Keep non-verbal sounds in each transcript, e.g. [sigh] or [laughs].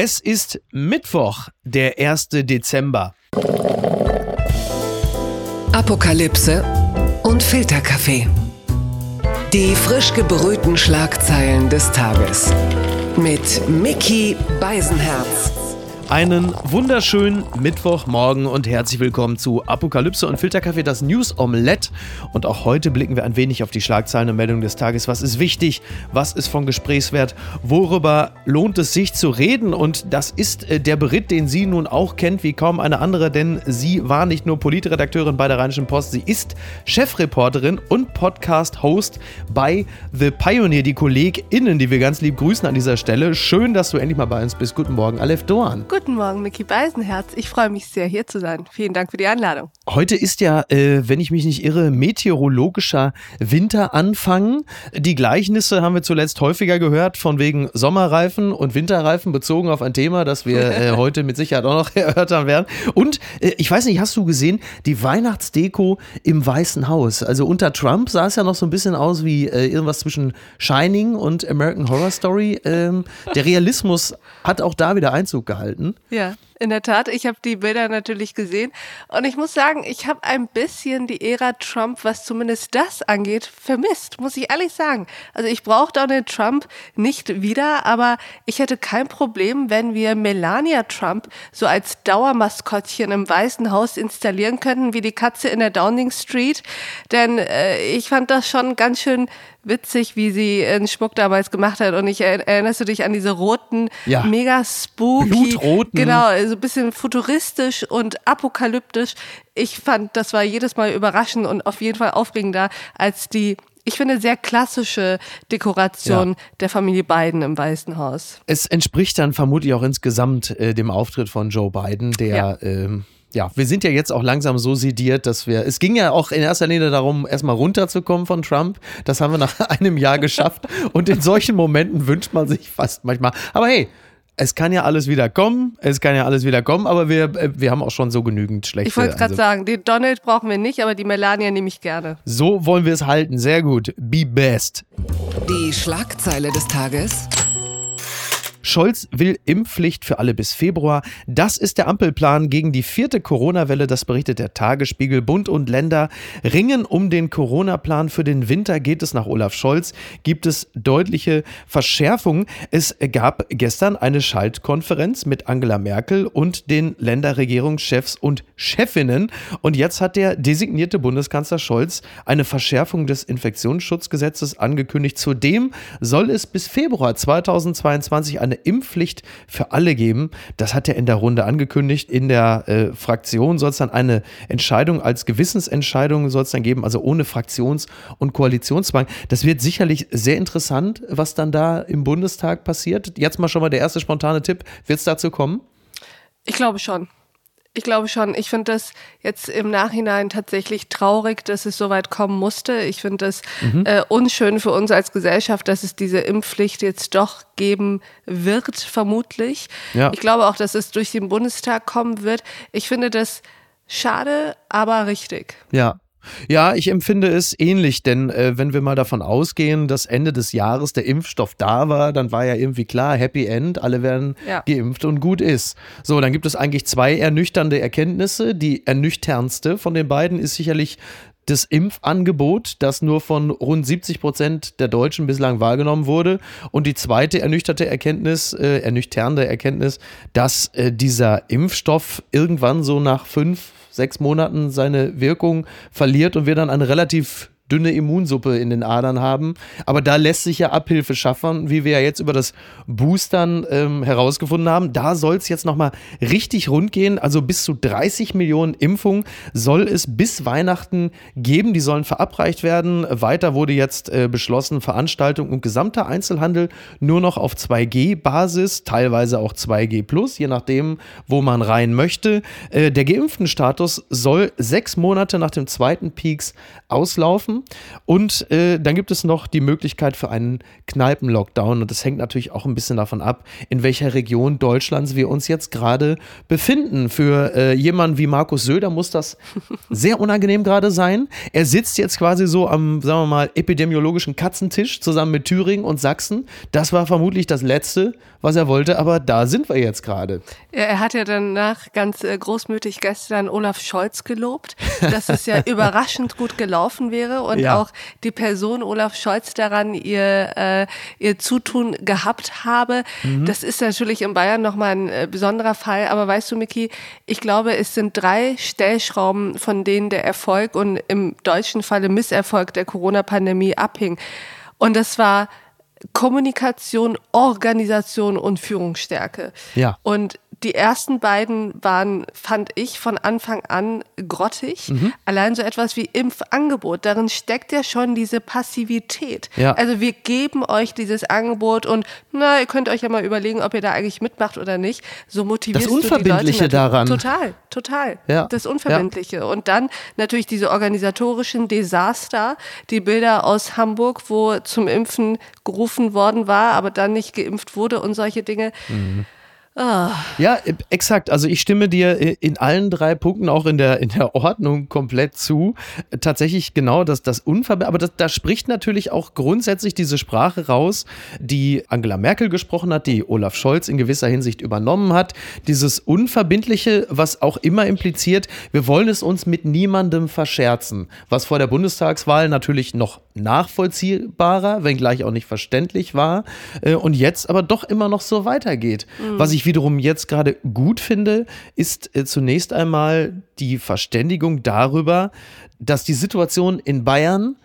Es ist Mittwoch, der 1. Dezember. Apokalypse und Filterkaffee. Die frisch gebrühten Schlagzeilen des Tages. Mit Mickey Beisenherz. Einen wunderschönen Mittwochmorgen und herzlich willkommen zu Apokalypse und Filterkaffee, das News Omelette. Und auch heute blicken wir ein wenig auf die Schlagzeilen und Meldungen des Tages. Was ist wichtig? Was ist von Gesprächswert? Worüber lohnt es sich zu reden? Und das ist äh, der Beritt, den sie nun auch kennt wie kaum eine andere, denn sie war nicht nur Politredakteurin bei der Rheinischen Post, sie ist Chefreporterin und Podcast-Host bei The Pioneer, die KollegInnen, die wir ganz lieb grüßen an dieser Stelle. Schön, dass du endlich mal bei uns bist. Guten Morgen, Aleph Doan. Guten Morgen, Mickey Beisenherz. Ich freue mich sehr, hier zu sein. Vielen Dank für die Einladung. Heute ist ja, äh, wenn ich mich nicht irre, meteorologischer Winteranfang. Die Gleichnisse haben wir zuletzt häufiger gehört, von wegen Sommerreifen und Winterreifen, bezogen auf ein Thema, das wir äh, [laughs] heute mit Sicherheit auch noch [laughs] erörtern werden. Und äh, ich weiß nicht, hast du gesehen, die Weihnachtsdeko im Weißen Haus? Also unter Trump sah es ja noch so ein bisschen aus wie äh, irgendwas zwischen Shining und American Horror Story. Ähm, der Realismus hat auch da wieder Einzug gehalten. Ja, in der Tat. Ich habe die Bilder natürlich gesehen. Und ich muss sagen, ich habe ein bisschen die Ära Trump, was zumindest das angeht, vermisst, muss ich ehrlich sagen. Also ich brauche Donald Trump nicht wieder, aber ich hätte kein Problem, wenn wir Melania Trump so als Dauermaskottchen im Weißen Haus installieren könnten, wie die Katze in der Downing Street. Denn äh, ich fand das schon ganz schön witzig, wie sie einen Schmuck damals gemacht hat. Und ich erinnerst du dich an diese roten, Ja. mega spooky, Blutroten. genau, so ein bisschen futuristisch und apokalyptisch. Ich fand, das war jedes Mal überraschend und auf jeden Fall aufregender als die, ich finde, sehr klassische Dekoration Ja. der Familie Biden im Weißen Haus. Es entspricht dann vermutlich auch insgesamt äh, dem Auftritt von Joe Biden, der Ja. ähm, ja, wir sind ja jetzt auch langsam so sediert, dass wir, es ging ja auch in erster Linie darum, erstmal runterzukommen von Trump. Das haben wir nach [laughs] einem Jahr geschafft. Und in solchen Momenten wünscht man sich fast manchmal, aber hey, es kann ja alles wieder kommen, es kann ja alles wieder kommen, aber wir, äh, wir haben auch schon so genügend schlechte. Ich wollte gerade also, sagen, den Donald brauchen wir nicht, aber die Melania nehme ich gerne. So wollen wir es halten, sehr gut. Be best. Die Schlagzeile des Tages. Scholz will Impfpflicht für alle bis Februar. Das ist der Ampelplan gegen die vierte Corona-Welle. Das berichtet der Tagesspiegel. Bund und Länder ringen um den Corona-Plan. Für den Winter geht es nach Olaf Scholz. Gibt es deutliche Verschärfungen. Es gab gestern eine Schaltkonferenz mit Angela Merkel und den Länderregierungschefs und Chefinnen. Und jetzt hat der designierte Bundeskanzler Scholz eine Verschärfung des Infektionsschutzgesetzes angekündigt. Zudem soll es bis Februar 2022 eine Impfpflicht für alle geben. Das hat er in der Runde angekündigt. In der äh, Fraktion soll es dann eine Entscheidung als Gewissensentscheidung soll es dann geben, also ohne Fraktions- und Koalitionszwang. Das wird sicherlich sehr interessant, was dann da im Bundestag passiert. Jetzt mal schon mal der erste spontane Tipp. Wird es dazu kommen? Ich glaube schon. Ich glaube schon. Ich finde das jetzt im Nachhinein tatsächlich traurig, dass es so weit kommen musste. Ich finde das Mhm. äh, unschön für uns als Gesellschaft, dass es diese Impfpflicht jetzt doch geben wird, vermutlich. Ja. Ich glaube auch, dass es durch den Bundestag kommen wird. Ich finde das schade, aber richtig. Ja. Ja, ich empfinde es ähnlich, denn äh, wenn wir mal davon ausgehen, dass Ende des Jahres der Impfstoff da war, dann war ja irgendwie klar, Happy End, alle werden Ja. geimpft und gut ist. So, dann gibt es eigentlich zwei ernüchternde Erkenntnisse. Die ernüchternste von den beiden ist sicherlich das Impfangebot, das nur von rund 70 Prozent der Deutschen bislang wahrgenommen wurde. Und die zweite ernüchterte Erkenntnis, äh, ernüchternde Erkenntnis, dass äh, dieser Impfstoff irgendwann so nach fünf, sechs Monaten seine Wirkung verliert und wir dann eine relativ dünne Immunsuppe in den Adern haben. Aber da lässt sich ja Abhilfe schaffen, wie wir ja jetzt über das Boostern ähm, herausgefunden haben. Da soll es jetzt nochmal richtig rund gehen. Also bis zu 30 Millionen Impfungen soll es bis Weihnachten geben. Die sollen verabreicht werden. Weiter wurde jetzt äh, beschlossen, Veranstaltung und gesamter Einzelhandel nur noch auf 2G-Basis, teilweise auch 2G plus, je nachdem, wo man rein möchte. Äh, der geimpften Status soll sechs Monate nach dem zweiten Peaks auslaufen. Haben. Und äh, dann gibt es noch die Möglichkeit für einen Kneipen-Lockdown. Und das hängt natürlich auch ein bisschen davon ab, in welcher Region Deutschlands wir uns jetzt gerade befinden. Für äh, jemanden wie Markus Söder muss das [laughs] sehr unangenehm gerade sein. Er sitzt jetzt quasi so am, sagen wir mal, epidemiologischen Katzentisch zusammen mit Thüringen und Sachsen. Das war vermutlich das Letzte, was er wollte, aber da sind wir jetzt gerade. Ja, er hat ja danach ganz äh, großmütig gestern Olaf Scholz gelobt, dass es ja [laughs] überraschend gut gelaufen wäre und ja. auch die Person Olaf Scholz daran ihr, äh, ihr Zutun gehabt habe. Mhm. Das ist natürlich in Bayern nochmal ein äh, besonderer Fall, aber weißt du, Miki, ich glaube, es sind drei Stellschrauben, von denen der Erfolg und im deutschen Falle Misserfolg der Corona-Pandemie abhing. Und das war Kommunikation, Organisation und Führungsstärke. Ja. Und die ersten beiden waren, fand ich, von Anfang an grottig. Mhm. Allein so etwas wie Impfangebot, darin steckt ja schon diese Passivität. Ja. Also wir geben euch dieses Angebot und na, ihr könnt euch ja mal überlegen, ob ihr da eigentlich mitmacht oder nicht. So motivierst das Unverbindliche du die Leute daran. Total, total. Ja. Das Unverbindliche. Ja. Und dann natürlich diese organisatorischen Desaster, die Bilder aus Hamburg, wo zum Impfen gerufen worden war, aber dann nicht geimpft wurde und solche Dinge. Mhm. Ah. Ja, äh, exakt. Also ich stimme dir äh, in allen drei Punkten auch in der, in der Ordnung komplett zu. Tatsächlich genau das, das Unverbe aber das, da spricht natürlich auch grundsätzlich diese Sprache raus, die Angela Merkel gesprochen hat, die Olaf Scholz in gewisser Hinsicht übernommen hat. Dieses Unverbindliche, was auch immer impliziert, wir wollen es uns mit niemandem verscherzen. Was vor der Bundestagswahl natürlich noch nachvollziehbarer, wenngleich auch nicht verständlich war. Äh, und jetzt aber doch immer noch so weitergeht. Mhm. Was ich wiederum jetzt gerade gut finde, ist äh, zunächst einmal die Verständigung darüber, dass die Situation in Bayern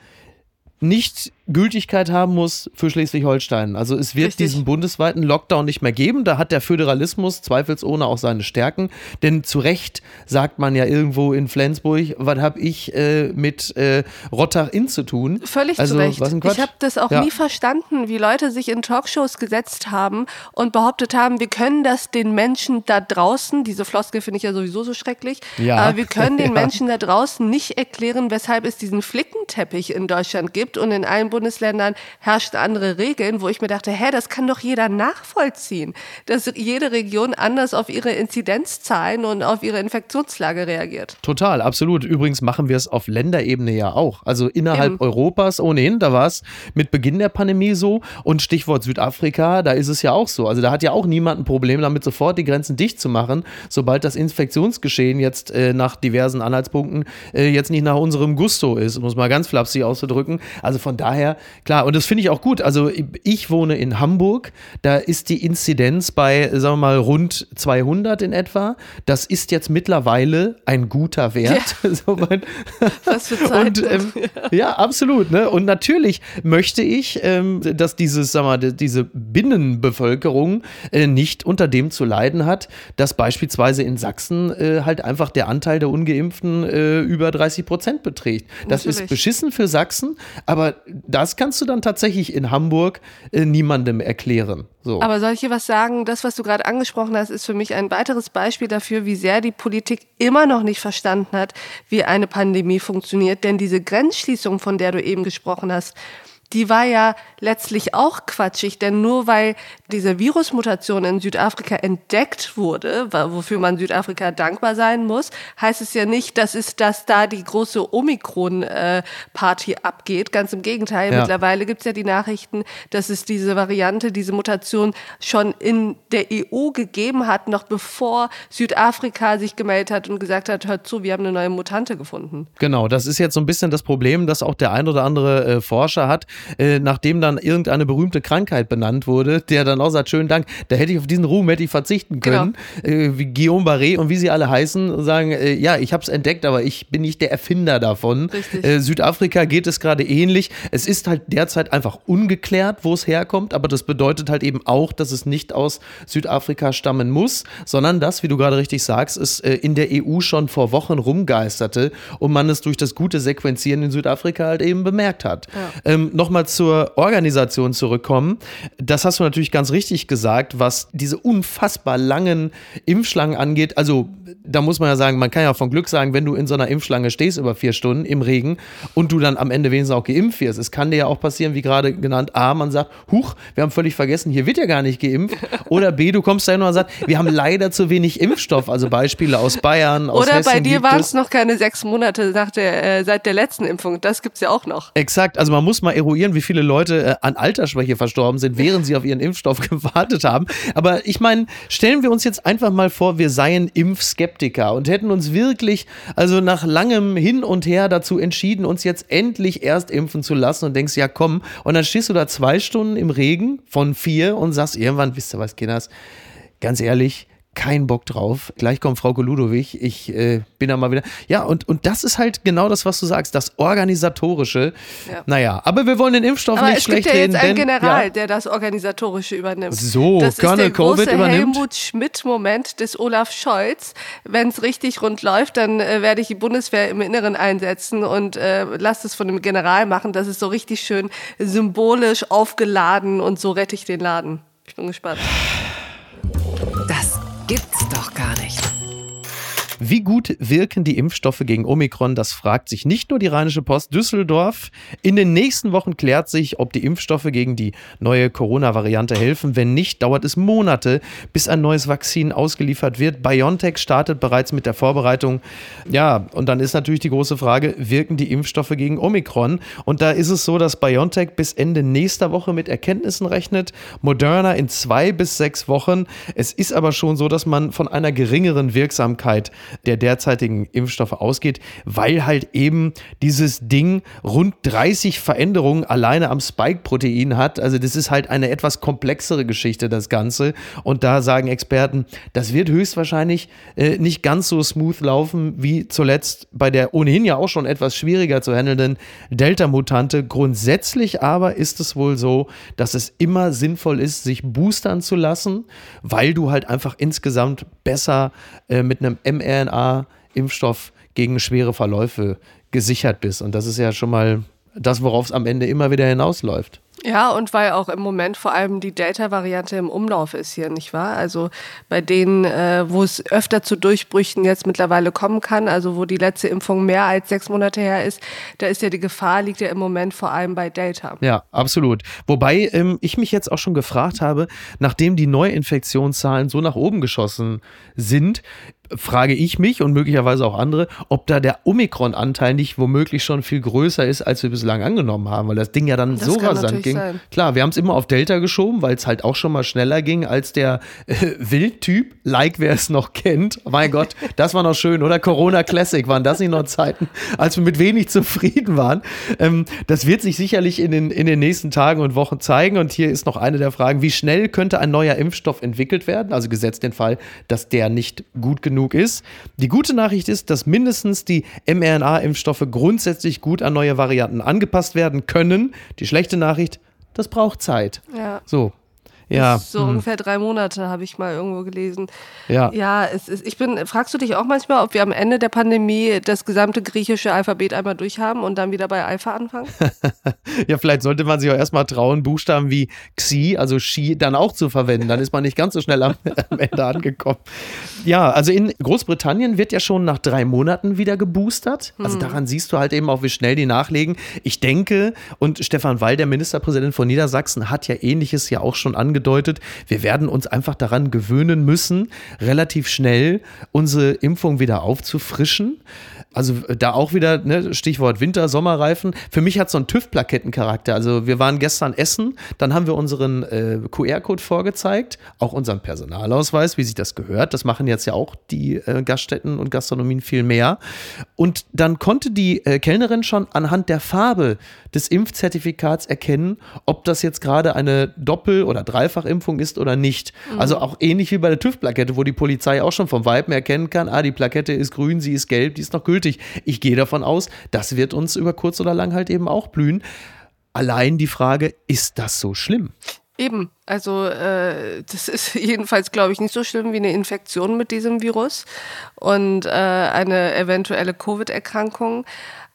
nicht Gültigkeit haben muss für Schleswig-Holstein. Also es wird Richtig. diesen bundesweiten Lockdown nicht mehr geben. Da hat der Föderalismus zweifelsohne auch seine Stärken. Denn zu Recht sagt man ja irgendwo in Flensburg, was habe ich äh, mit äh, Rottach-Inn zu tun? Völlig also, zu Recht. Ich habe das auch ja. nie verstanden, wie Leute sich in Talkshows gesetzt haben und behauptet haben, wir können das den Menschen da draußen, diese Floskel finde ich ja sowieso so schrecklich, ja. aber wir können [laughs] den ja. Menschen da draußen nicht erklären, weshalb es diesen Flickenteppich in Deutschland gibt und in allen Bundesländern herrschten andere Regeln, wo ich mir dachte, hä, das kann doch jeder nachvollziehen, dass jede Region anders auf ihre Inzidenzzahlen und auf ihre Infektionslage reagiert. Total, absolut. Übrigens machen wir es auf Länderebene ja auch. Also innerhalb Eben. Europas ohnehin, da war es mit Beginn der Pandemie so. Und Stichwort Südafrika, da ist es ja auch so. Also da hat ja auch niemand ein Problem damit, sofort die Grenzen dicht zu machen, sobald das Infektionsgeschehen jetzt äh, nach diversen Anhaltspunkten äh, jetzt nicht nach unserem Gusto ist, um es mal ganz flapsig auszudrücken. Also von daher klar, und das finde ich auch gut. Also ich wohne in Hamburg, da ist die Inzidenz bei, sagen wir mal, rund 200 in etwa. Das ist jetzt mittlerweile ein guter Wert. Ja. [laughs] Was für Zeiten. Und, ähm, ja, absolut. Ne? Und natürlich möchte ich, ähm, dass dieses, sag mal, diese Binnenbevölkerung äh, nicht unter dem zu leiden hat, dass beispielsweise in Sachsen äh, halt einfach der Anteil der Ungeimpften äh, über 30 Prozent beträgt. Das natürlich. ist beschissen für Sachsen, aber das kannst du dann tatsächlich in Hamburg äh, niemandem erklären. So. Aber soll ich hier was sagen? Das, was du gerade angesprochen hast, ist für mich ein weiteres Beispiel dafür, wie sehr die Politik immer noch nicht verstanden hat, wie eine Pandemie funktioniert. Denn diese Grenzschließung, von der du eben gesprochen hast, die war ja letztlich auch quatschig, denn nur weil diese Virusmutation in Südafrika entdeckt wurde, wofür man Südafrika dankbar sein muss, heißt es ja nicht, dass es, dass da die große Omikron-Party abgeht. Ganz im Gegenteil. Ja. Mittlerweile gibt es ja die Nachrichten, dass es diese Variante, diese Mutation schon in der EU gegeben hat, noch bevor Südafrika sich gemeldet hat und gesagt hat, hört zu, wir haben eine neue Mutante gefunden. Genau, das ist jetzt so ein bisschen das Problem, dass auch der ein oder andere äh, Forscher hat, äh, nachdem dann irgendeine berühmte Krankheit benannt wurde, der dann auch sagt, schönen Dank, da hätte ich auf diesen Ruhm hätte ich verzichten können, genau. äh, wie Guillaume Barré und wie sie alle heißen, sagen, äh, ja, ich habe es entdeckt, aber ich bin nicht der Erfinder davon. Äh, Südafrika geht es gerade ähnlich. Es ist halt derzeit einfach ungeklärt, wo es herkommt, aber das bedeutet halt eben auch, dass es nicht aus Südafrika stammen muss, sondern dass, wie du gerade richtig sagst, es äh, in der EU schon vor Wochen rumgeisterte und man es durch das gute Sequenzieren in Südafrika halt eben bemerkt hat. Ja. Ähm, nochmal zur Organisation zurückkommen. Das hast du natürlich ganz richtig gesagt, was diese unfassbar langen Impfschlangen angeht. Also da muss man ja sagen, man kann ja von Glück sagen, wenn du in so einer Impfschlange stehst über vier Stunden im Regen und du dann am Ende wenigstens auch geimpft wirst. Es kann dir ja auch passieren, wie gerade genannt, A, man sagt, huch, wir haben völlig vergessen, hier wird ja gar nicht geimpft. Oder B, du kommst da hin und sagst, wir haben leider zu wenig Impfstoff. Also Beispiele aus Bayern, aus Oder Hessen bei dir gibt waren es. es noch keine sechs Monate nach der, äh, seit der letzten Impfung. Das gibt's ja auch noch. Exakt, also man muss mal eruieren, wie viele Leute äh, an Altersschwäche verstorben sind, während sie auf ihren Impfstoff [laughs] gewartet haben. Aber ich meine, stellen wir uns jetzt einfach mal vor, wir seien Impfskeptiker und hätten uns wirklich, also nach langem Hin und Her dazu entschieden, uns jetzt endlich erst impfen zu lassen und denkst, ja komm, und dann stehst du da zwei Stunden im Regen von vier und sagst irgendwann, wisst ihr was, Kinders, ganz ehrlich, kein Bock drauf. Gleich kommt Frau Ludowig. Ich äh, bin da mal wieder. Ja, und, und das ist halt genau das, was du sagst, das Organisatorische. Ja. Naja, aber wir wollen den Impfstoff Aber nicht es gibt schlecht ja jetzt reden. einen denn, General, ja, der das Organisatorische übernimmt. So, das Colonel ist der große Covid übernimmt. Helmut Schmidt-Moment des Olaf Scholz. Wenn es richtig rund läuft, dann äh, werde ich die Bundeswehr im Inneren einsetzen und äh, lasse es von dem General machen. Das ist so richtig schön symbolisch aufgeladen und so rette ich den Laden. Ich bin gespannt. Wie gut wirken die Impfstoffe gegen Omikron? Das fragt sich nicht nur die Rheinische Post Düsseldorf. In den nächsten Wochen klärt sich, ob die Impfstoffe gegen die neue Corona-Variante helfen. Wenn nicht, dauert es Monate, bis ein neues Vakzin ausgeliefert wird. BioNTech startet bereits mit der Vorbereitung. Ja, und dann ist natürlich die große Frage, wirken die Impfstoffe gegen Omikron? Und da ist es so, dass BioNTech bis Ende nächster Woche mit Erkenntnissen rechnet. Moderna in zwei bis sechs Wochen. Es ist aber schon so, dass man von einer geringeren Wirksamkeit der derzeitigen Impfstoffe ausgeht, weil halt eben dieses Ding rund 30 Veränderungen alleine am Spike-Protein hat. Also das ist halt eine etwas komplexere Geschichte, das Ganze. Und da sagen Experten, das wird höchstwahrscheinlich äh, nicht ganz so smooth laufen wie zuletzt bei der ohnehin ja auch schon etwas schwieriger zu handelnden Delta-Mutante. Grundsätzlich aber ist es wohl so, dass es immer sinnvoll ist, sich boostern zu lassen, weil du halt einfach insgesamt besser äh, mit einem mRNA-Impfstoff gegen schwere Verläufe gesichert bist. Und das ist ja schon mal das, worauf es am Ende immer wieder hinausläuft. Ja, und weil auch im Moment vor allem die Delta-Variante im Umlauf ist hier, nicht wahr? Also bei denen, äh, wo es öfter zu Durchbrüchen jetzt mittlerweile kommen kann, also wo die letzte Impfung mehr als sechs Monate her ist, da ist ja die Gefahr, liegt ja im Moment vor allem bei Delta. Ja, absolut. Wobei ähm, ich mich jetzt auch schon gefragt habe, nachdem die Neuinfektionszahlen so nach oben geschossen sind, frage ich mich und möglicherweise auch andere, ob da der Omikron-Anteil nicht womöglich schon viel größer ist, als wir bislang angenommen haben, weil das Ding ja dann Das so rasant ging. sein. Klar, wir haben es immer auf Delta geschoben, weil es halt auch schon mal schneller ging als der äh, Wildtyp, like wer es noch kennt. Mein Gott, das war noch schön, oder? Corona Classic, waren das nicht noch Zeiten, als wir mit wenig zufrieden waren? Ähm, das wird sich sicherlich in den, in den nächsten Tagen und Wochen zeigen. Und hier ist noch eine der Fragen, wie schnell könnte ein neuer Impfstoff entwickelt werden? Also gesetzt den Fall, dass der nicht gut genug ist. Die gute Nachricht ist, dass mindestens die mRNA-Impfstoffe grundsätzlich gut an neue Varianten angepasst werden können. Die schlechte Nachricht, das braucht Zeit. Ja. So. Ja, So hm, ungefähr drei Monate habe ich mal irgendwo gelesen. ja. Ja, es ist, ich bin, fragst du dich auch manchmal, ob wir am Ende der Pandemie das gesamte griechische Alphabet einmal durchhaben und dann wieder bei Alpha anfangen? [laughs] ja, vielleicht sollte man sich auch erstmal trauen, Buchstaben wie Xi, also Xi, dann auch zu verwenden. Dann ist man nicht ganz so schnell am, [laughs] am Ende angekommen. Ja, also in Großbritannien wird ja schon nach drei Monaten wieder geboostert. Also daran siehst du halt eben auch, wie schnell die nachlegen. Ich denke, und Stefan Weil, der Ministerpräsident von Niedersachsen, hat ja ähnliches ja auch schon angedeutet. Wir werden uns einfach daran gewöhnen müssen, relativ schnell unsere Impfung wieder aufzufrischen. Also da auch wieder, ne, Stichwort Winter, Sommerreifen. Für mich hat so ein TÜV-Plakettencharakter. Also wir waren gestern essen, dann haben wir unseren äh, QR-Code vorgezeigt, auch unseren Personalausweis, wie sich das gehört. Das machen jetzt ja auch die äh, Gaststätten und Gastronomien viel mehr. Und dann konnte die äh, Kellnerin schon anhand der Farbe des Impfzertifikats erkennen, ob das jetzt gerade eine Doppel- oder Dreifachimpfung ist oder nicht. Also auch ähnlich wie bei der TÜV-Plakette, wo die Polizei auch schon vom Viben erkennen kann, ah, die Plakette ist grün, sie ist gelb, die ist noch gültig. Ich gehe davon aus, das wird uns über kurz oder lang halt eben auch blühen. Allein die Frage, ist das so schlimm? Eben. Also äh, das ist [laughs] jedenfalls, glaube ich, nicht so schlimm wie eine Infektion mit diesem Virus und äh, eine eventuelle Covid-Erkrankung.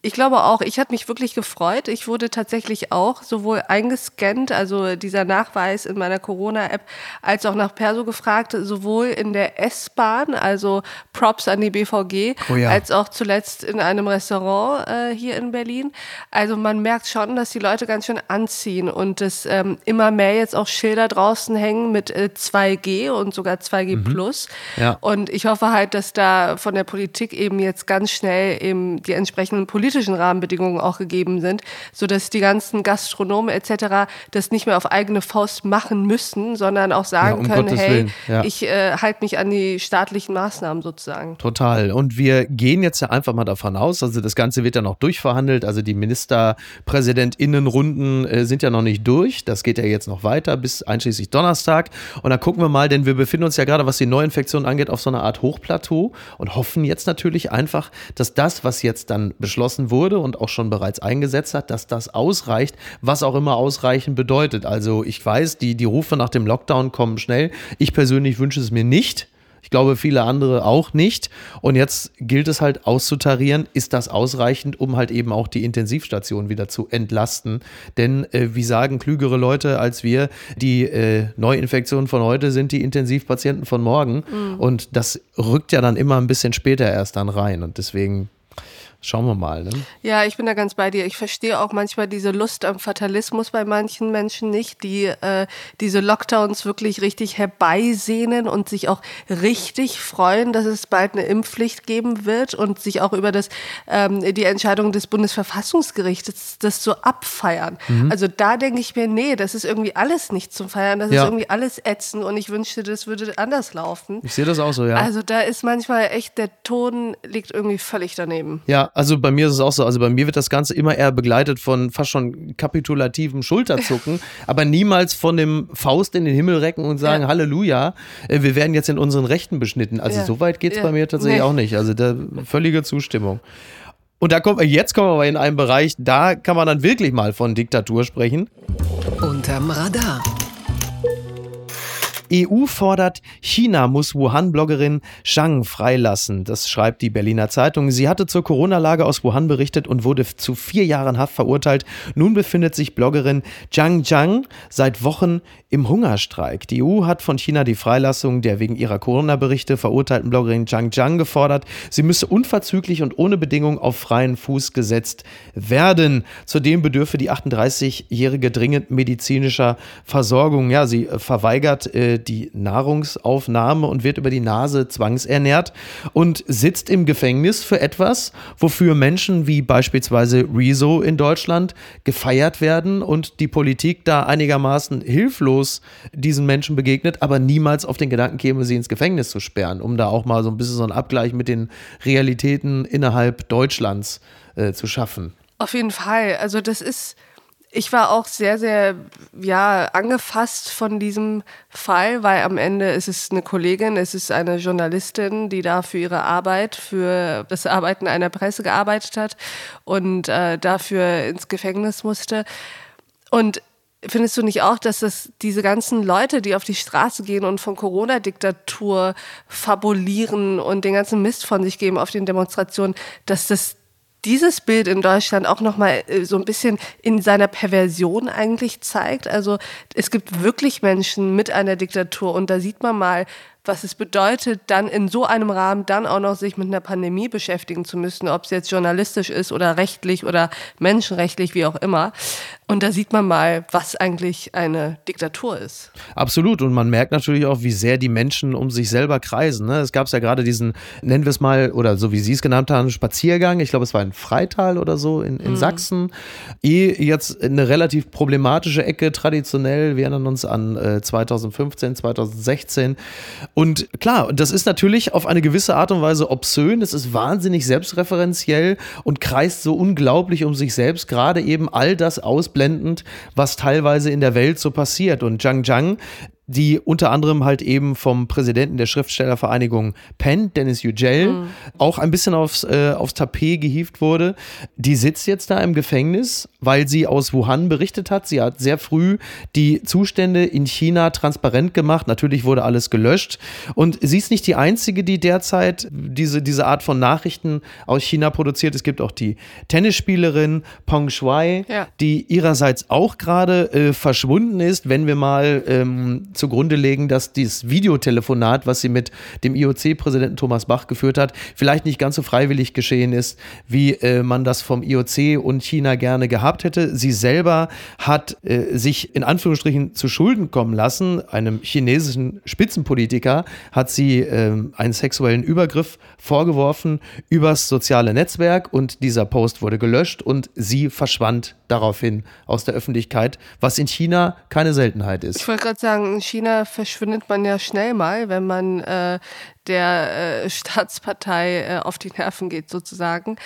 Ich glaube auch, ich hatte mich wirklich gefreut. Ich wurde tatsächlich auch sowohl eingescannt, also dieser Nachweis in meiner Corona-App, als auch nach Perso gefragt, sowohl in der S-Bahn, also Props an die BVG, oh ja. als auch zuletzt in einem Restaurant äh, hier in Berlin. Also man merkt schon, dass die Leute ganz schön anziehen und es ähm, immer mehr jetzt auch Schilder draußen hängen mit äh, 2G und sogar 2G mhm. Plus. Ja. Und ich hoffe halt, dass da von der Politik eben jetzt ganz schnell eben die entsprechenden Politiker politischen Rahmenbedingungen auch gegeben sind, sodass die ganzen Gastronomen etc. das nicht mehr auf eigene Faust machen müssen, sondern auch sagen ja, um können, Gottes hey, ja. ich äh, halte mich an die staatlichen Maßnahmen sozusagen. Total. Und wir gehen jetzt ja einfach mal davon aus, also das Ganze wird ja noch durchverhandelt, also die Ministerpräsidentinnenrunden äh, sind ja noch nicht durch, das geht ja jetzt noch weiter bis einschließlich Donnerstag und dann gucken wir mal, denn wir befinden uns ja gerade, was die Neuinfektion angeht, auf so einer Art Hochplateau und hoffen jetzt natürlich einfach, dass das, was jetzt dann beschlossen beschlossen wurde und auch schon bereits eingesetzt hat, dass das ausreicht, was auch immer ausreichen bedeutet. Also ich weiß, die, die Rufe nach dem Lockdown kommen schnell. Ich persönlich wünsche es mir nicht. Ich glaube, viele andere auch nicht. Und jetzt gilt es halt auszutarieren, ist das ausreichend, um halt eben auch die Intensivstation wieder zu entlasten. Denn äh, wie sagen klügere Leute als wir, die äh, Neuinfektionen von heute sind die Intensivpatienten von morgen. Mhm. Und das rückt ja dann immer ein bisschen später erst dann rein. Und deswegen Schauen wir mal. Ne? Ja, ich bin da ganz bei dir. Ich verstehe auch manchmal diese Lust am Fatalismus bei manchen Menschen nicht, die äh, diese Lockdowns wirklich richtig herbeisehnen und sich auch richtig freuen, dass es bald eine Impfpflicht geben wird und sich auch über das, ähm, die Entscheidung des Bundesverfassungsgerichts das so abfeiern. Mhm. Also da denke ich mir, nee, das ist irgendwie alles nicht zum Feiern, das ja. ist irgendwie alles ätzend und ich wünschte, das würde anders laufen. Ich sehe das auch so, ja. Also da ist manchmal echt, der Ton liegt irgendwie völlig daneben. Ja, also bei mir ist es auch so. Also bei mir wird das Ganze immer eher begleitet von fast schon kapitulativem Schulterzucken, [laughs] aber niemals von dem Faust in den Himmel recken und sagen, ja. Halleluja, äh, wir werden jetzt in unseren Rechten beschnitten. Also ja. so weit geht es ja. bei mir tatsächlich nee. auch nicht. Also da völlige Zustimmung. Und da kommt, jetzt kommen wir aber in einen Bereich, da kann man dann wirklich mal von Diktatur sprechen. Unterm Radar. EU fordert, China muss Wuhan-Bloggerin Zhang freilassen. Das schreibt die Berliner Zeitung. Sie hatte zur Corona-Lage aus Wuhan berichtet und wurde zu vier Jahren Haft verurteilt. Nun befindet sich Bloggerin Zhang Zhang seit Wochen im Hungerstreik. Die EU hat von China die Freilassung der wegen ihrer Corona-Berichte verurteilten Bloggerin Zhang Zhang gefordert. Sie müsse unverzüglich und ohne Bedingung auf freien Fuß gesetzt werden. Zudem bedürfe die 38-Jährige dringend medizinischer Versorgung. Ja, sie verweigert äh, die Nahrungsaufnahme und wird über die Nase zwangsernährt und sitzt im Gefängnis für etwas, wofür Menschen wie beispielsweise Rezo in Deutschland gefeiert werden und die Politik da einigermaßen hilflos diesen Menschen begegnet, aber niemals auf den Gedanken käme, sie ins Gefängnis zu sperren, um da auch mal so ein bisschen so einen Abgleich mit den Realitäten innerhalb Deutschlands äh, zu schaffen. Auf jeden Fall. Also das ist ich war auch sehr, sehr ja, angefasst von diesem Fall, weil am Ende ist es eine Kollegin, es ist eine Journalistin, die da für ihre Arbeit, für das Arbeiten einer Presse gearbeitet hat und äh, dafür ins Gefängnis musste. Und Findest du nicht auch, dass das diese ganzen Leute, die auf die Straße gehen und von Corona-Diktatur fabulieren und den ganzen Mist von sich geben auf den Demonstrationen, dass das dieses Bild in Deutschland auch nochmal äh, so ein bisschen in seiner Perversion eigentlich zeigt. Also es gibt wirklich Menschen mit einer Diktatur und da sieht man mal, was es bedeutet, dann in so einem Rahmen dann auch noch sich mit einer Pandemie beschäftigen zu müssen, ob es jetzt journalistisch ist oder rechtlich oder menschenrechtlich, wie auch immer. Und da sieht man mal, was eigentlich eine Diktatur ist. Absolut. Und man merkt natürlich auch, wie sehr die Menschen um sich selber kreisen. Ne? Es gab ja gerade diesen, nennen wir es mal, oder so wie Sie es genannt haben, Spaziergang. Ich glaube, es war in Freital oder so in, in mhm. Sachsen. Eh jetzt eine relativ problematische Ecke traditionell. Wir erinnern uns an äh, 2015, 2016. Und klar, das ist natürlich auf eine gewisse Art und Weise obszön. Es ist wahnsinnig selbstreferenziell und kreist so unglaublich um sich selbst, gerade eben all das ausblendend, was teilweise in der Welt so passiert. Und Zhang Zhang die unter anderem halt eben vom Präsidenten der Schriftstellervereinigung Penn, Dennis Yücel, mhm. auch ein bisschen aufs, äh, aufs Tapet gehievt wurde. Die sitzt jetzt da im Gefängnis, weil sie aus Wuhan berichtet hat. Sie hat sehr früh die Zustände in China transparent gemacht. Natürlich wurde alles gelöscht. Und sie ist nicht die Einzige, die derzeit diese, diese Art von Nachrichten aus China produziert. Es gibt auch die Tennisspielerin Peng Shuai, ja. die ihrerseits auch gerade äh, verschwunden ist, wenn wir mal ähm, zugrunde legen, dass dieses Videotelefonat, was sie mit dem IOC-Präsidenten Thomas Bach geführt hat, vielleicht nicht ganz so freiwillig geschehen ist, wie äh, man das vom IOC und China gerne gehabt hätte. Sie selber hat äh, sich in Anführungsstrichen zu Schulden kommen lassen. Einem chinesischen Spitzenpolitiker hat sie äh, einen sexuellen Übergriff vorgeworfen übers soziale Netzwerk und dieser Post wurde gelöscht und sie verschwand daraufhin aus der Öffentlichkeit, was in China keine Seltenheit ist. Ich wollte gerade sagen, China verschwindet man ja schnell mal, wenn man äh, der äh, Staatspartei äh, auf die Nerven geht, sozusagen.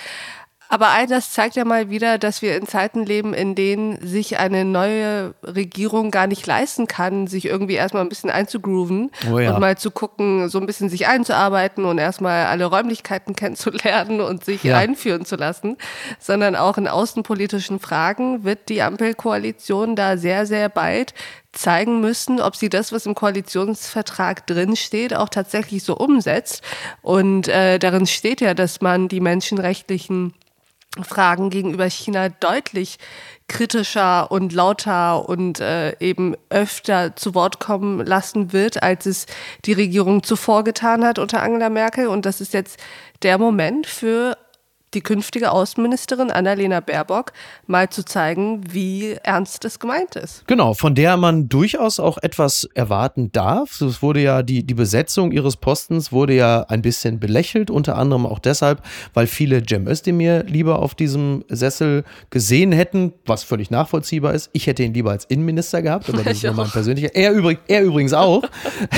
Aber all das zeigt ja mal wieder, dass wir in Zeiten leben, in denen sich eine neue Regierung gar nicht leisten kann, sich irgendwie erstmal ein bisschen einzugrooven oh ja. und mal zu gucken, so ein bisschen sich einzuarbeiten und erstmal alle Räumlichkeiten [laughs] kennenzulernen und sich ja. einführen zu lassen, sondern auch in außenpolitischen Fragen wird die Ampelkoalition da sehr, sehr bald zeigen müssen, ob sie das, was im Koalitionsvertrag drinsteht, auch tatsächlich so umsetzt. Und äh, darin steht ja, dass man die menschenrechtlichen Fragen gegenüber China deutlich kritischer und lauter und äh, eben öfter zu Wort kommen lassen wird, als es die Regierung zuvor getan hat unter Angela Merkel. Und das ist jetzt der Moment für die künftige Außenministerin Annalena Baerbock mal zu zeigen, wie ernst es gemeint ist. Genau, von der man durchaus auch etwas erwarten darf. Es wurde ja die, die Besetzung ihres Postens wurde ja ein bisschen belächelt, unter anderem auch deshalb, weil viele Cem Özdemir lieber auf diesem Sessel gesehen hätten, was völlig nachvollziehbar ist. Ich hätte ihn lieber als Innenminister gehabt, aber das ist [laughs] nur mein persönlicher. Er, übrig, er übrigens auch.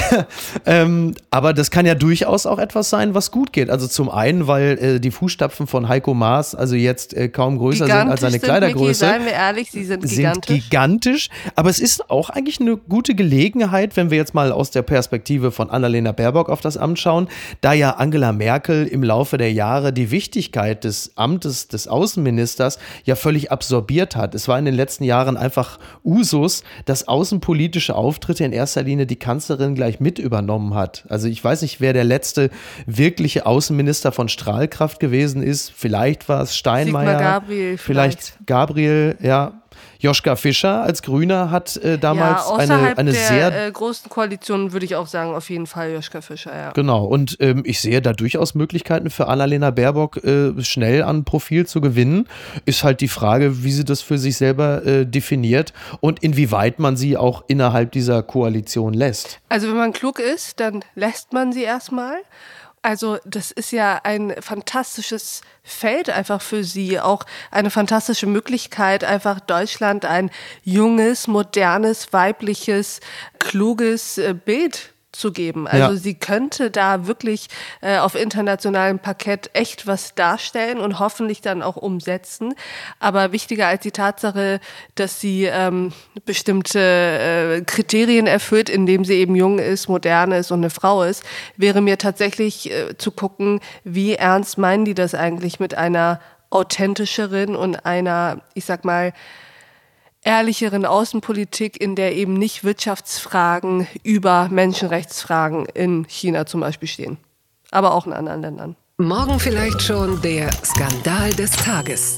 [laughs] ähm, aber das kann ja durchaus auch etwas sein, was gut geht. Also zum einen, weil äh, die Fußstapfen von Heiko Maas also jetzt äh, kaum größer sind als seine Kleidergröße. Mickey, seien wir ehrlich, sie sind gigantisch. Sind gigantisch. Aber es ist auch eigentlich eine gute Gelegenheit, wenn wir jetzt mal aus der Perspektive von Annalena Baerbock auf das Amt schauen, da ja Angela Merkel im Laufe der Jahre die Wichtigkeit des Amtes des Außenministers ja völlig absorbiert hat. Es war in den letzten Jahren einfach Usus, dass außenpolitische Auftritte in erster Linie die Kanzlerin gleich mit übernommen hat. Also ich weiß nicht, wer der letzte wirkliche Außenminister von Strahlkraft gewesen ist Vielleicht war es Steinmeier. Gabriel vielleicht. vielleicht Gabriel, ja. Joschka Fischer als Grüner hat äh, damals ja, eine, eine der, sehr äh, großen Koalition würde ich auch sagen, auf jeden Fall Joschka Fischer, ja. Genau, und ähm, ich sehe da durchaus Möglichkeiten für Annalena Baerbock, äh, schnell an Profil zu gewinnen. Ist halt die Frage, wie sie das für sich selber äh, definiert und inwieweit man sie auch innerhalb dieser Koalition lässt. Also wenn man klug ist, dann lässt man sie erstmal. Also das ist ja ein fantastisches Feld einfach für Sie, auch eine fantastische Möglichkeit, einfach Deutschland ein junges, modernes, weibliches, kluges äh, Bild zu geben. Also ja. sie könnte da wirklich äh, auf internationalem Parkett echt was darstellen und hoffentlich dann auch umsetzen. Aber wichtiger als die Tatsache, dass sie ähm, bestimmte äh, Kriterien erfüllt, indem sie eben jung ist, modern ist und eine Frau ist, wäre mir tatsächlich äh, zu gucken, wie ernst meinen die das eigentlich mit einer authentischeren und einer, ich sag mal, ehrlicheren Außenpolitik, in der eben nicht Wirtschaftsfragen über Menschenrechtsfragen in China zum Beispiel stehen, aber auch in anderen Ländern. Morgen vielleicht schon der Skandal des Tages.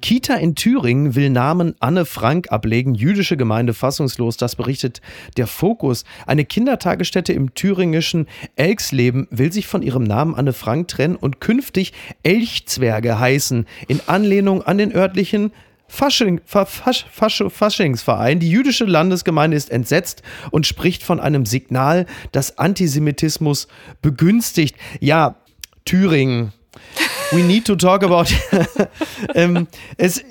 Kita in Thüringen will Namen Anne Frank ablegen, jüdische Gemeinde fassungslos, das berichtet der Fokus. Eine Kindertagesstätte im thüringischen Elksleben will sich von ihrem Namen Anne Frank trennen und künftig Elchzwerge heißen, in Anlehnung an den örtlichen Fasching, Fasch, Fasch, Faschingsverein. Die jüdische Landesgemeinde ist entsetzt und spricht von einem Signal, das Antisemitismus begünstigt. Ja, Thüringen. We need to talk about. [laughs] ähm, es,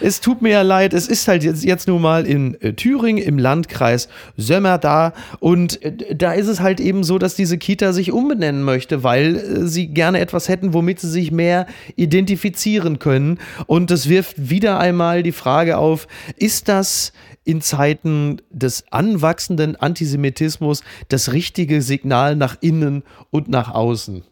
es tut mir ja leid, es ist halt jetzt, jetzt nun mal in äh, Thüringen im Landkreis Sömmer da und äh, da ist es halt eben so, dass diese Kita sich umbenennen möchte, weil äh, sie gerne etwas hätten, womit sie sich mehr identifizieren können. Und das wirft wieder einmal die Frage auf, ist das in Zeiten des anwachsenden Antisemitismus das richtige Signal nach innen und nach außen?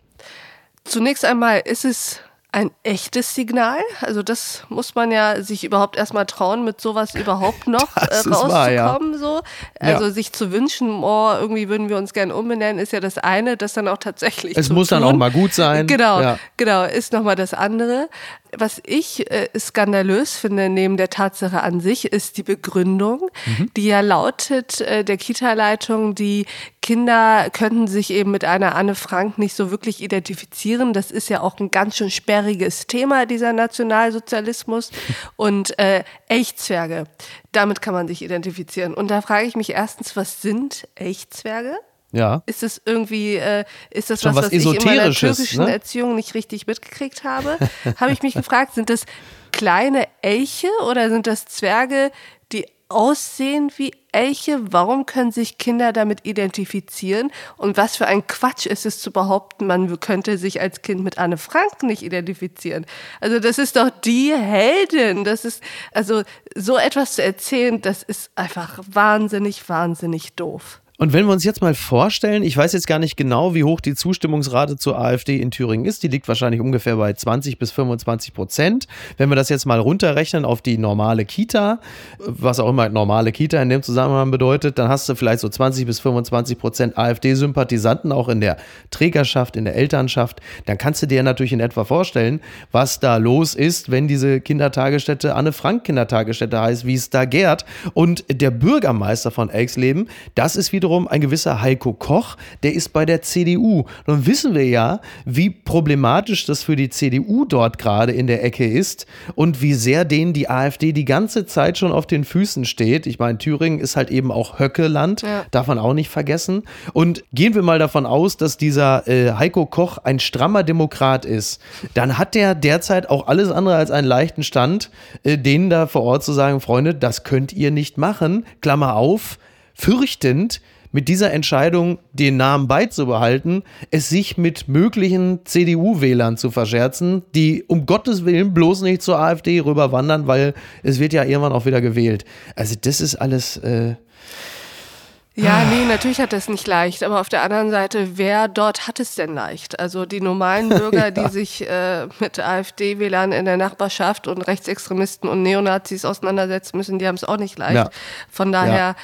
Zunächst einmal ist es ein echtes Signal. Also das muss man ja sich überhaupt erstmal trauen, mit sowas überhaupt [laughs] noch äh, rauszukommen. Wahr, ja. so. Also ja. sich zu wünschen, oh, irgendwie würden wir uns gerne umbenennen, ist ja das eine, das dann auch tatsächlich. Es muss tun. dann auch mal gut sein. Genau, ja. genau, ist nochmal das andere. Was ich äh, skandalös finde, neben der Tatsache an sich, ist die Begründung, mhm. die ja lautet äh, der Kita-Leitung, die Kinder könnten sich eben mit einer Anne Frank nicht so wirklich identifizieren. Das ist ja auch ein ganz schön sperriges Thema, dieser Nationalsozialismus. [laughs] Und äh, Elchzwerge, damit kann man sich identifizieren. Und da frage ich mich erstens, was sind Elchzwerge? Ja. Ist das irgendwie, äh, ist das was, was, was ich in meiner türkischen ne? Erziehung nicht richtig mitgekriegt habe? [laughs] habe ich mich gefragt, sind das kleine Elche oder sind das Zwerge, aussehen wie Elche? Warum können sich Kinder damit identifizieren? Und was für ein Quatsch ist es zu behaupten, man könnte sich als Kind mit Anne Frank nicht identifizieren? Also das ist doch die Heldin. Das ist, also so etwas zu erzählen, das ist einfach wahnsinnig, wahnsinnig doof. Und wenn wir uns jetzt mal vorstellen, ich weiß jetzt gar nicht genau, wie hoch die Zustimmungsrate zur AfD in Thüringen ist. Die liegt wahrscheinlich ungefähr bei 20 bis 25 Prozent. Wenn wir das jetzt mal runterrechnen auf die normale Kita, was auch immer normale Kita in dem Zusammenhang bedeutet, dann hast du vielleicht so 20 bis 25 Prozent AfD-Sympathisanten auch in der Trägerschaft, in der Elternschaft. Dann kannst du dir natürlich in etwa vorstellen, was da los ist, wenn diese Kindertagesstätte Anne Frank Kindertagesstätte heißt, wie es da gärt. Und der Bürgermeister von Elxleben, das ist wiederum wiederum ein gewisser Heiko Koch, der ist bei der CDU. Nun wissen wir ja, wie problematisch das für die CDU dort gerade in der Ecke ist und wie sehr denen die AfD die ganze Zeit schon auf den Füßen steht. Ich meine, Thüringen ist halt eben auch Höckeland, ja. darf man auch nicht vergessen. Und gehen wir mal davon aus, dass dieser äh, Heiko Koch ein strammer Demokrat ist, dann hat der derzeit auch alles andere als einen leichten Stand, äh, denen da vor Ort zu sagen, Freunde, das könnt ihr nicht machen. Klammer auf, fürchtend, mit dieser Entscheidung, den Namen beizubehalten, es sich mit möglichen CDU-Wählern zu verscherzen, die um Gottes Willen bloß nicht zur AfD rüberwandern, weil es wird ja irgendwann auch wieder gewählt. Also das ist alles. Äh ja, nee, natürlich hat es nicht leicht, aber auf der anderen Seite, wer dort hat es denn leicht? Also die normalen [laughs] Bürger, ja. die sich äh, mit AfD-Wählern in der Nachbarschaft und Rechtsextremisten und Neonazis auseinandersetzen müssen, die haben es auch nicht leicht. Ja. Von daher,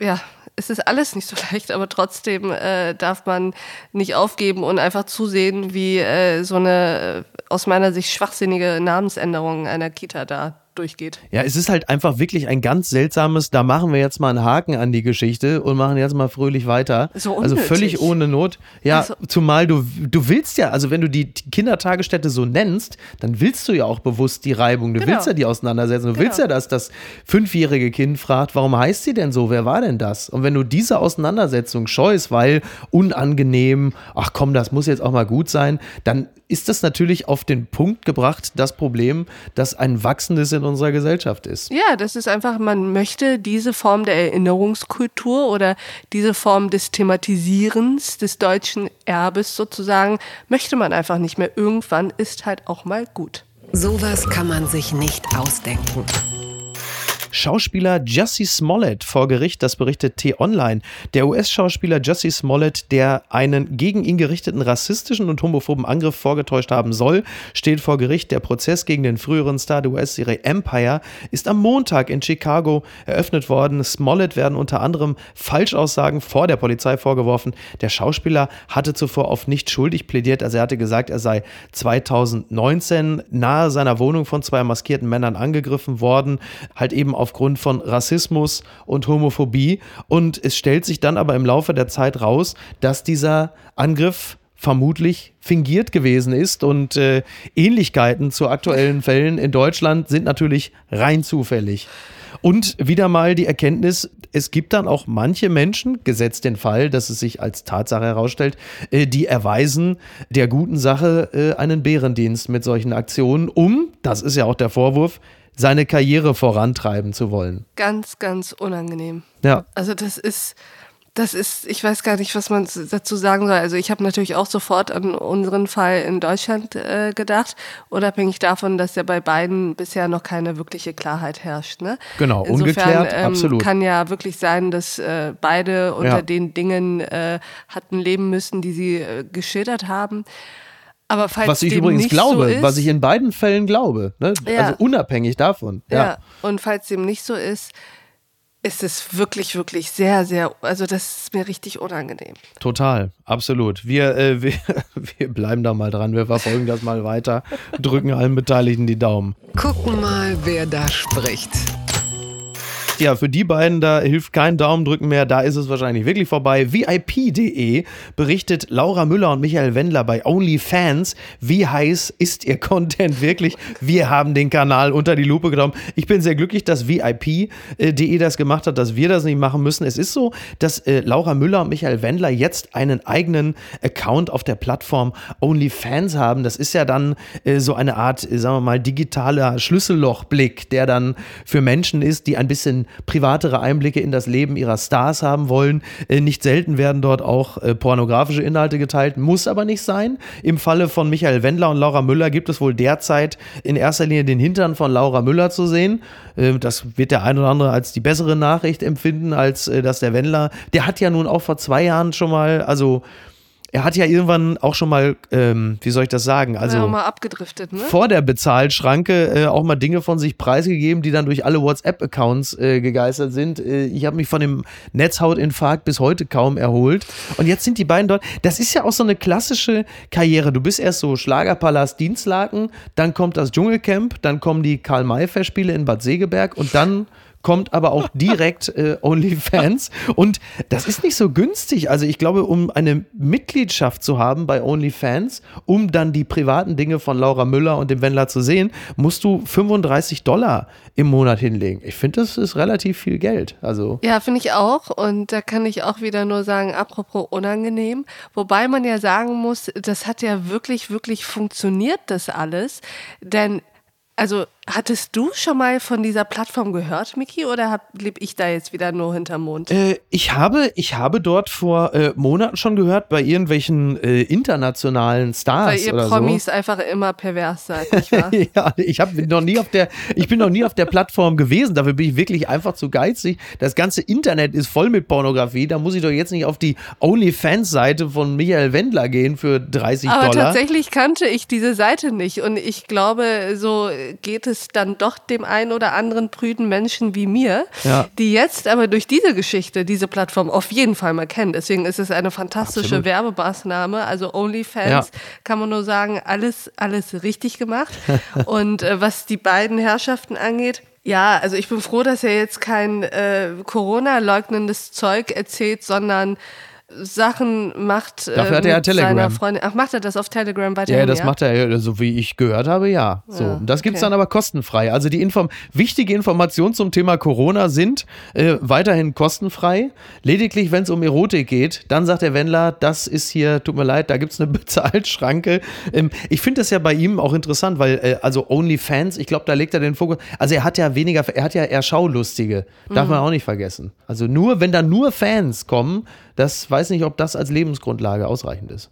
ja, ja es ist alles nicht so [laughs] leicht, aber trotzdem äh, darf man nicht aufgeben und einfach zusehen, wie äh, so eine äh, aus meiner Sicht schwachsinnige Namensänderung einer Kita da durchgeht. Ja, es ist halt einfach wirklich ein ganz seltsames, da machen wir jetzt mal einen Haken an die Geschichte und machen jetzt mal fröhlich weiter. So also völlig ohne Not. Ja, also, zumal du, du willst ja, also wenn du die Kindertagesstätte so nennst, dann willst du ja auch bewusst die Reibung, du genau. willst ja die Auseinandersetzung, du genau. willst ja, dass das fünfjährige Kind fragt, warum heißt sie denn so, wer war denn das? Und wenn du diese Auseinandersetzung scheust, weil unangenehm, ach komm, das muss jetzt auch mal gut sein, dann ist das natürlich auf den Punkt gebracht, das Problem, dass ein wachsendes in unserer Gesellschaft ist. Ja, das ist einfach, man möchte diese Form der Erinnerungskultur oder diese Form des Thematisierens des deutschen Erbes sozusagen, möchte man einfach nicht mehr. Irgendwann ist halt auch mal gut. Sowas kann man sich nicht ausdenken. Schauspieler Jussie Smollett vor Gericht, das berichtet T-Online. Der US-Schauspieler Jussie Smollett, der einen gegen ihn gerichteten rassistischen und homophoben Angriff vorgetäuscht haben soll, steht vor Gericht. Der Prozess gegen den früheren Star der US-Serie Empire ist am Montag in Chicago eröffnet worden. Smollett werden unter anderem Falschaussagen vor der Polizei vorgeworfen. Der Schauspieler hatte zuvor auf nicht schuldig plädiert. Also er hatte gesagt, er sei 2019 nahe seiner Wohnung von zwei maskierten Männern angegriffen worden, halt eben aufgrund von Rassismus und Homophobie. Und es stellt sich dann aber im Laufe der Zeit raus, dass dieser Angriff vermutlich fingiert gewesen ist und äh, Ähnlichkeiten zu aktuellen Fällen in Deutschland sind natürlich rein zufällig. Und wieder mal die Erkenntnis, es gibt dann auch manche Menschen, gesetzt den Fall, dass es sich als Tatsache herausstellt, äh, die erweisen der guten Sache äh, einen Bärendienst mit solchen Aktionen, um, das ist ja auch der Vorwurf, seine Karriere vorantreiben zu wollen. Ganz, ganz unangenehm. Ja. Also das ist, Das ist, ich weiß gar nicht, was man dazu sagen soll. Also ich habe natürlich auch sofort an unseren Fall in Deutschland äh, gedacht, unabhängig davon, dass ja bei beiden bisher noch keine wirkliche Klarheit herrscht. Ne? Genau, Insofern, ungeklärt, ähm, absolut. Kann ja wirklich sein, dass äh, beide unter Ja. den Dingen äh, hatten leben müssen, die sie äh, geschildert haben. Aber falls Was ich dem übrigens nicht glaube, so ist, was ich in beiden Fällen glaube. Ne? Ja. Also unabhängig davon. Ja. Ja. und falls dem nicht so ist, ist es wirklich, wirklich sehr, sehr, also das ist mir richtig unangenehm. Total, absolut. Wir, äh, [laughs] wir, wir bleiben da mal dran, wir verfolgen das mal weiter, drücken allen Beteiligten die Daumen. Gucken mal, wer da spricht. Ja, für die beiden, da hilft kein Daumendrücken mehr, da ist es wahrscheinlich wirklich vorbei. VIP.de berichtet Laura Müller und Michael Wendler bei OnlyFans. Wie heiß ist ihr [laughs] Content wirklich? Wir haben den Kanal unter die Lupe genommen. Ich bin sehr glücklich, dass VIP.de das gemacht hat, dass wir das nicht machen müssen. Es ist so, dass äh, Laura Müller und Michael Wendler jetzt einen eigenen Account auf der Plattform OnlyFans haben. Das ist ja dann äh, so eine Art, äh, sagen wir mal, digitaler Schlüssellochblick, der dann für Menschen ist, die ein bisschen privatere Einblicke in das Leben ihrer Stars haben wollen. Äh, nicht selten werden dort auch äh, pornografische Inhalte geteilt, muss aber nicht sein. Im Falle von Michael Wendler und Laura Müller gibt es wohl derzeit in erster Linie den Hintern von Laura Müller zu sehen. Äh, das wird der ein oder andere als die bessere Nachricht empfinden, als äh, dass der Wendler, der hat ja nun auch vor zwei Jahren schon mal, also er hat ja irgendwann auch schon mal, ähm, wie soll ich das sagen, also ja, mal abgedriftet, ne? vor der Bezahlschranke äh, auch mal Dinge von sich preisgegeben, die dann durch alle WhatsApp-Accounts äh, gegeistert sind. Äh, ich habe mich von dem Netzhautinfarkt bis heute kaum erholt. Und jetzt sind die beiden dort. Das ist ja auch so eine klassische Karriere. Du bist erst so Schlagerpalast Dienstlaken, dann kommt das Dschungelcamp, dann kommen die Karl-May-Festspiele in Bad Segeberg und dann kommt aber auch [laughs] direkt äh, OnlyFans. Und das ist nicht so günstig. Also ich glaube, um eine Mitgliedschaft zu haben bei OnlyFans, um dann die privaten Dinge von Laura Müller und dem Wendler zu sehen, musst du 35 Dollar im Monat hinlegen. Ich finde, das ist relativ viel Geld. Also Ja, finde ich auch. Und da kann ich auch wieder nur sagen, apropos unangenehm. Wobei man ja sagen muss, das hat ja wirklich, wirklich funktioniert, das alles. Denn, also, hattest du schon mal von dieser Plattform gehört, Miki, oder lebe ich da jetzt wieder nur hinterm Mond? Äh, ich, habe, ich habe dort vor äh, Monaten schon gehört, bei irgendwelchen äh, internationalen Stars Weil ihr oder Promis einfach immer pervers seid, nicht wahr? so. [laughs] Ja, ich habe noch nie auf der, ich bin noch nie auf der Plattform gewesen. Dafür bin ich wirklich einfach zu geizig. Das ganze Internet ist voll mit Pornografie. Da muss ich doch jetzt nicht auf die OnlyFans-Seite von Michael Wendler gehen für 30 Aber Dollar. tatsächlich kannte ich diese Seite nicht. Und ich glaube, so geht es dann doch dem einen oder anderen prüden Menschen wie mir, Ja. die jetzt aber durch diese Geschichte diese Plattform auf jeden Fall mal kennen. Deswegen ist es eine fantastische Absolut. Werbemaßnahme. Also OnlyFans Ja. kann man nur sagen, alles, alles richtig gemacht. [laughs] Und äh, was die beiden Herrschaften angeht, ja, also ich bin froh, dass er jetzt kein äh, Corona-leugnendes Zeug erzählt, sondern Sachen macht äh, Dafür hat er ja Telegram. seiner Freundin. Ach, macht er das auf Telegram weiterhin? Ja, das macht er, ja, so wie ich gehört habe, ja. So, Ja, und das gibt's okay. dann aber kostenfrei. Also die Inform wichtige Informationen zum Thema Corona sind äh, weiterhin kostenfrei. Lediglich, wenn es um Erotik geht, dann sagt der Wendler, das ist hier, tut mir leid, da gibt's eine [laughs] Bezahlschranke. Ähm, ich finde das ja bei ihm auch interessant, weil äh, also OnlyFans, ich glaube, da legt er den Fokus. Also er hat ja weniger, er hat ja eher Schaulustige, darf Mhm. man auch nicht vergessen. Also nur, wenn da nur Fans kommen, das weiß nicht, ob das als Lebensgrundlage ausreichend ist.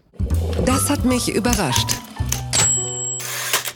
Das hat mich überrascht.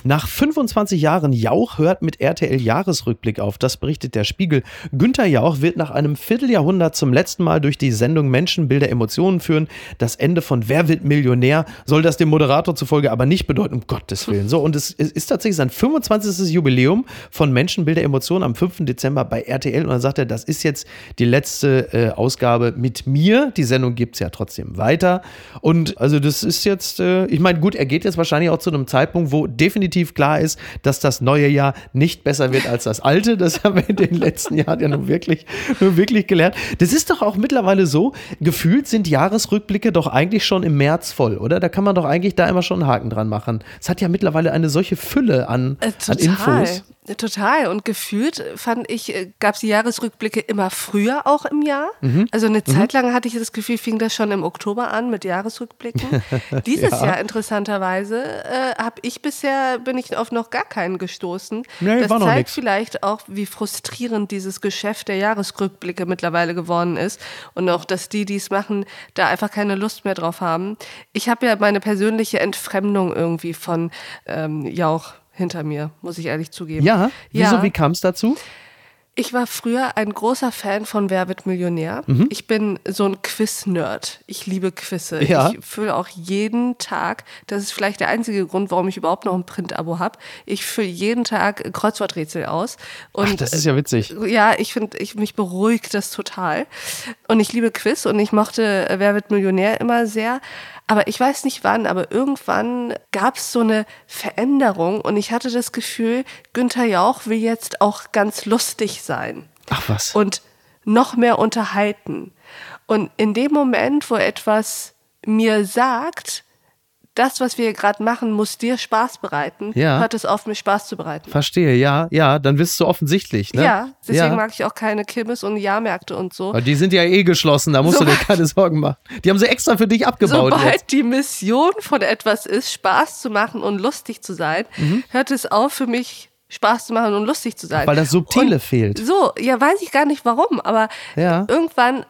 Nach 25 Jahren Jauch hört mit RTL Jahresrückblick auf. Das berichtet der Spiegel. Günter Jauch wird nach einem Vierteljahrhundert zum letzten Mal durch die Sendung Menschen, Bilder, Emotionen führen. Das Ende von Wer wird Millionär soll das dem Moderator zufolge aber nicht bedeuten, um Gottes Willen. So, und es, ist tatsächlich sein 25. Jubiläum von Menschen, Bilder, Emotionen am 5. Dezember bei RTL. Und dann sagt er, das ist jetzt die letzte äh, Ausgabe mit mir. Die Sendung gibt es ja trotzdem weiter. Und also das ist jetzt, äh, ich meine, gut, er geht jetzt wahrscheinlich auch zu einem Zeitpunkt, wo definitiv klar ist, dass das neue Jahr nicht besser wird als das alte. Das haben wir in den letzten Jahren ja nun wirklich, nun wirklich gelernt. Das ist doch auch mittlerweile so, gefühlt sind Jahresrückblicke doch eigentlich schon im März voll, oder? Da kann man doch eigentlich da immer schon einen Haken dran machen. Es hat ja mittlerweile eine solche Fülle an, Äh, an Infos. Äh, Total. Und gefühlt fand ich, gab es die Jahresrückblicke immer früher auch im Jahr. Mhm. Also eine Zeit lang hatte ich das Gefühl, fing das schon im Oktober an mit Jahresrückblicken. [laughs] Dieses Ja. Jahr interessanterweise äh, habe ich bisher bin ich auf noch gar keinen gestoßen. Nee, das zeigt nix. vielleicht auch, wie frustrierend dieses Geschäft der Jahresrückblicke mittlerweile geworden ist und auch, dass die, die es machen, da einfach keine Lust mehr drauf haben. Ich habe ja meine persönliche Entfremdung irgendwie von ähm, Jauch hinter mir, muss ich ehrlich zugeben. Ja, wieso, Ja. wie kam es dazu? Ich war früher ein großer Fan von Wer wird Millionär. Mhm. Ich bin so ein Quiz-Nerd. Ich liebe Quizze. Ja. Ich fülle auch jeden Tag, das ist vielleicht der einzige Grund, warum ich überhaupt noch ein Print-Abo habe. Ich fülle jeden Tag Kreuzworträtsel aus. Und Ach, das ist ja witzig. ja, ich finde, ich, mich beruhigt das total. Und ich liebe Quiz und ich mochte äh, Wer wird Millionär immer sehr. Aber ich weiß nicht wann, aber irgendwann gab es so eine Veränderung und ich hatte das Gefühl, Günther Jauch will jetzt auch ganz lustig sein Ach was. und noch mehr unterhalten. Und in dem Moment, wo etwas mir sagt, das, was wir gerade machen, muss dir Spaß bereiten, Ja. hört es auf, mir Spaß zu bereiten. Verstehe, ja, ja, dann bist du offensichtlich, ne? Ja, deswegen ja. mag ich auch keine Kirmes und Jahrmärkte und so. Weil die sind ja eh geschlossen, da musst du dir keine Sorgen machen. Die haben sie extra für dich abgebaut Sobald jetzt. die Mission von etwas ist, Spaß zu machen und lustig zu sein, hört es auf für mich Spaß zu machen und lustig zu sein. Weil das Subtile und fehlt. So, ja, weiß ich gar nicht warum, aber Ja. irgendwann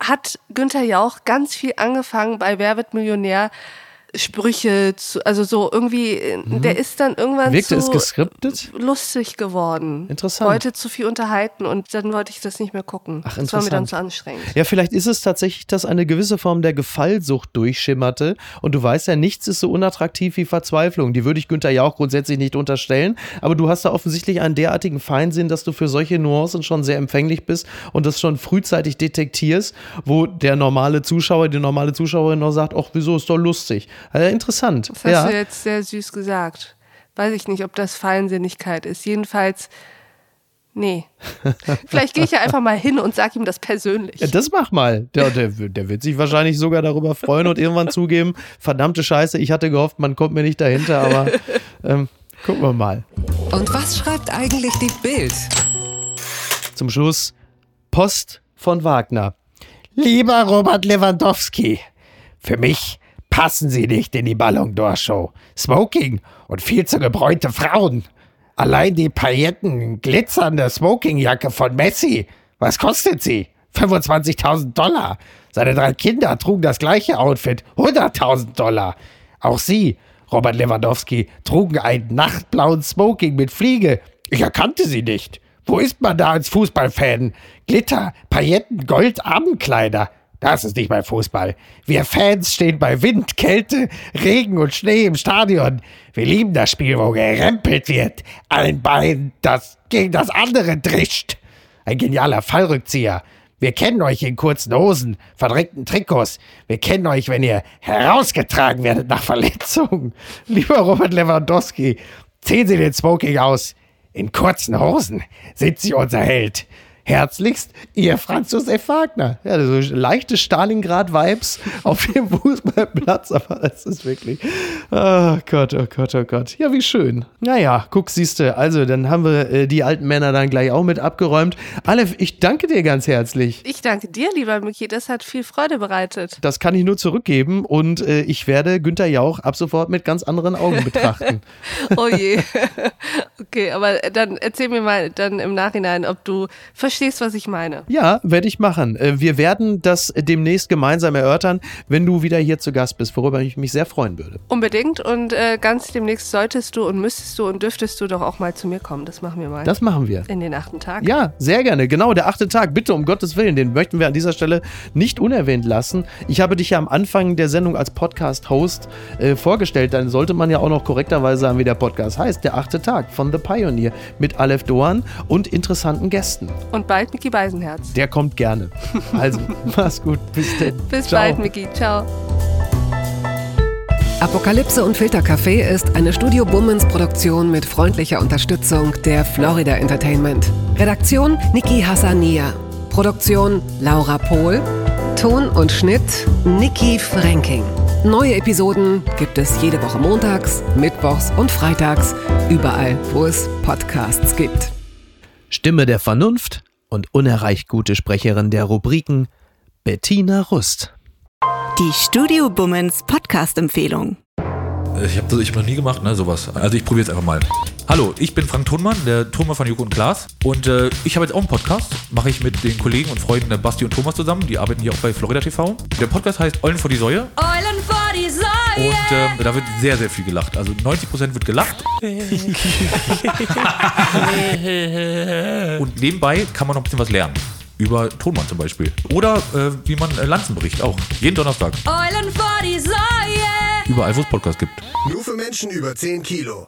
hat Günther Jauch ganz viel angefangen bei Wer wird Millionär Sprüche zu, also so irgendwie, äh, der ist dann irgendwann Mhm. Wirkte zu es geskriptet? lustig geworden. Interessant. Wollte zu viel unterhalten und dann wollte ich das nicht mehr gucken. Ach, das war mir dann zu anstrengend. Ja, vielleicht ist es tatsächlich, dass eine gewisse Form der Gefallsucht durchschimmerte. Und du weißt ja, nichts ist so unattraktiv wie Verzweiflung. Die würde ich Günther ja auch grundsätzlich nicht unterstellen. Aber du hast da offensichtlich einen derartigen Feinsinn, dass du für solche Nuancen schon sehr empfänglich bist und das schon frühzeitig detektierst, wo der normale Zuschauer, die normale Zuschauerin noch sagt, ach, wieso ist doch lustig. Also interessant. Das hast ja. du jetzt sehr süß gesagt. Weiß ich nicht, ob das Feinsinnigkeit ist. Jedenfalls, nee. [laughs] Vielleicht gehe ich ja einfach mal hin und sage ihm das persönlich. Ja, das mach mal. Der, der, der wird sich wahrscheinlich sogar darüber freuen und irgendwann zugeben, verdammte Scheiße, ich hatte gehofft, man kommt mir nicht dahinter, aber ähm, gucken wir mal. Und was schreibt eigentlich die Bild? Zum Schluss Post von Wagner. Lieber Robert Lewandowski, für mich passen Sie nicht in die Ballon d'Or Show. Smoking und viel zu gebräunte Frauen. Allein die Pailletten glitzernde Smokingjacke von Messi. Was kostet sie? 25.000 Dollar. Seine drei Kinder trugen das gleiche Outfit. 100.000 Dollar. Auch Sie, Robert Lewandowski, trugen einen nachtblauen Smoking mit Fliege. Ich erkannte sie nicht. Wo ist man da als Fußballfan? Glitter, Pailletten, Gold, Abendkleider. Das ist nicht mein Fußball. Wir Fans stehen bei Wind, Kälte, Regen und Schnee im Stadion. Wir lieben das Spiel, wo gerempelt wird. Ein Bein, das gegen das andere drischt. Ein genialer Fallrückzieher. Wir kennen euch in kurzen Hosen, verdreckten Trikots. Wir kennen euch, wenn ihr herausgetragen werdet nach Verletzungen. [laughs] Lieber Robert Lewandowski, ziehen Sie den Smoking aus. In kurzen Hosen sind Sie unser Held. Herzlichst, Ihr Franz Josef Wagner. Ja, so leichte Stalingrad-Vibes auf dem [laughs] Fußballplatz, aber das ist wirklich. Oh Gott, oh Gott, oh Gott. Ja, wie schön. Naja, guck, siehste. Also, dann haben wir äh, die alten Männer dann gleich auch mit abgeräumt. Aleph, ich danke dir ganz herzlich. Ich danke dir, lieber Miki. Das hat viel Freude bereitet. Das kann ich nur zurückgeben und äh, ich werde Günther Jauch ab sofort mit ganz anderen Augen betrachten. [laughs] Oh je. [laughs] Okay, aber dann erzähl mir mal dann im Nachhinein, ob du verstehst, was ich meine. Ja, werde ich machen. Äh, Wir werden das demnächst gemeinsam erörtern, wenn du wieder hier zu Gast bist, worüber ich mich sehr freuen würde. Unbedingt und äh, ganz demnächst solltest du und müsstest du und dürftest du doch auch mal zu mir kommen. Das machen wir mal. Das machen wir. in den achten Tag. Ja, sehr gerne. Genau, der achte Tag. Bitte, um Gottes Willen, den möchten wir an dieser Stelle nicht unerwähnt lassen. Ich habe dich ja am Anfang der Sendung als Podcast-Host äh, vorgestellt. Dann sollte man ja auch noch korrekterweise sagen, wie der Podcast heißt. Der achte Tag von The Pioneer mit Aleph Doan und interessanten Gästen. Und bald Miki Beisenherz. Der kommt gerne. Also, [laughs] mach's gut. Bis denn. Bis Ciao. bald, Miki. Ciao. Apokalypse und Filtercafé ist eine Studio Bummens Produktion mit freundlicher Unterstützung der Florida Entertainment. Redaktion Niki Hassania. Produktion Laura Pohl. Ton und Schnitt Niki Franking. Neue Episoden gibt es jede Woche montags, mittwochs und freitags, überall, wo es Podcasts gibt. Stimme der Vernunft und unerreicht gute Sprecherin der Rubriken Bettina Rust. Die Studio Bummens Podcast-Empfehlung. Ich habe das ich hab noch nie gemacht, ne, sowas. Also ich probiere es einfach mal. Hallo, ich bin Frank Thunmann, der Thunmann von Joko und Klaas. Und äh, ich habe jetzt auch einen Podcast. Mache ich mit den Kollegen und Freunden der Basti und Thomas zusammen. Die arbeiten hier auch bei Florida TV. Der Podcast heißt Eulen vor die Säue. Eulen vor die Säue. Und äh, da wird sehr, sehr viel gelacht. Also 90% wird gelacht. [laughs] und nebenbei kann man noch ein bisschen was lernen. Über Tonmann zum Beispiel. Oder äh, wie man äh, Lanzen bricht, auch. Jeden Donnerstag. Eulen vor die Säue. Überall, wo es Podcasts gibt. Nur für Menschen über 10 Kilo.